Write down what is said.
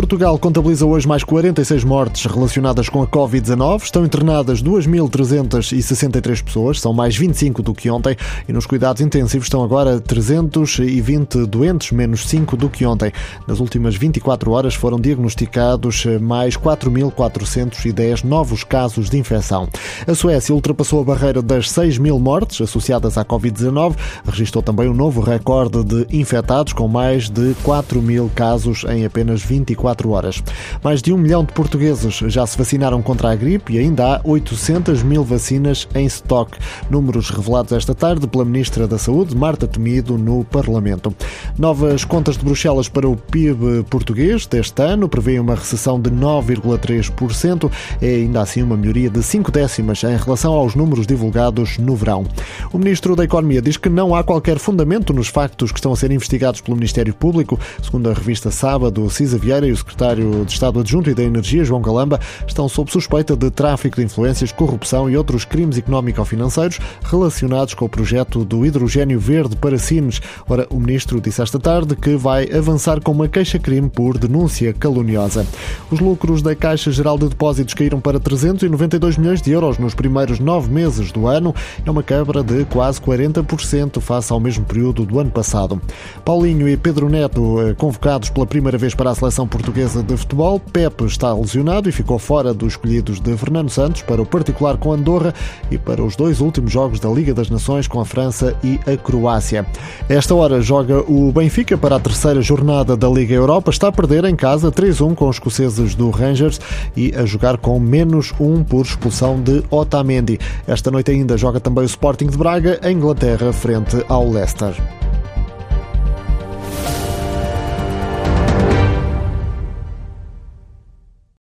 Portugal contabiliza hoje mais 46 mortes relacionadas com a Covid-19. Estão internadas 2.363 pessoas, são mais 25 do que ontem, e nos cuidados intensivos estão agora 320 doentes, menos 5 do que ontem. Nas últimas 24 horas foram diagnosticados mais 4.410 novos casos de infecção. A Suécia ultrapassou a barreira das 6 mil mortes associadas à Covid-19, registrou também um novo recorde de infectados, com mais de 4 mil casos em apenas 24 horas. Mais de um milhão de portugueses já se vacinaram contra a gripe e ainda há 800 mil vacinas em estoque. Números revelados esta tarde pela Ministra da Saúde, Marta Temido, no Parlamento. Novas contas de Bruxelas para o PIB português deste ano prevêem uma recessão de 9,3%. É ainda assim uma melhoria de 5 décimas em relação aos números divulgados no verão. O Ministro da Economia diz que não há qualquer fundamento nos factos que estão a ser investigados pelo Ministério Público. Segundo a revista Sábado, Cisa Vieira e o secretário de Estado Adjunto e da Energia, João Galamba, estão sob suspeita de tráfico de influências, corrupção e outros crimes económico-financeiros relacionados com o projeto do hidrogênio verde para Sines. Ora, o ministro disse esta tarde que vai avançar com uma queixa-crime por denúncia caluniosa. Os lucros da Caixa Geral de Depósitos caíram para 392 milhões de euros nos primeiros nove meses do ano. É uma quebra de quase 40% face ao mesmo período do ano passado. Paulinho e Pedro Neto, eh, convocados pela primeira vez para a seleção portuguesa de futebol. Pepe está lesionado e ficou fora dos escolhidos de Fernando Santos para o particular com Andorra e para os dois últimos jogos da Liga das Nações com a França e a Croácia. Esta hora joga o Benfica para a terceira jornada da Liga Europa. Está a perder em casa 3-1 com os escoceses do Rangers e a jogar com menos 1 por expulsão de Otamendi. Esta noite ainda joga também o Sporting de Braga, em Inglaterra, frente ao Leicester.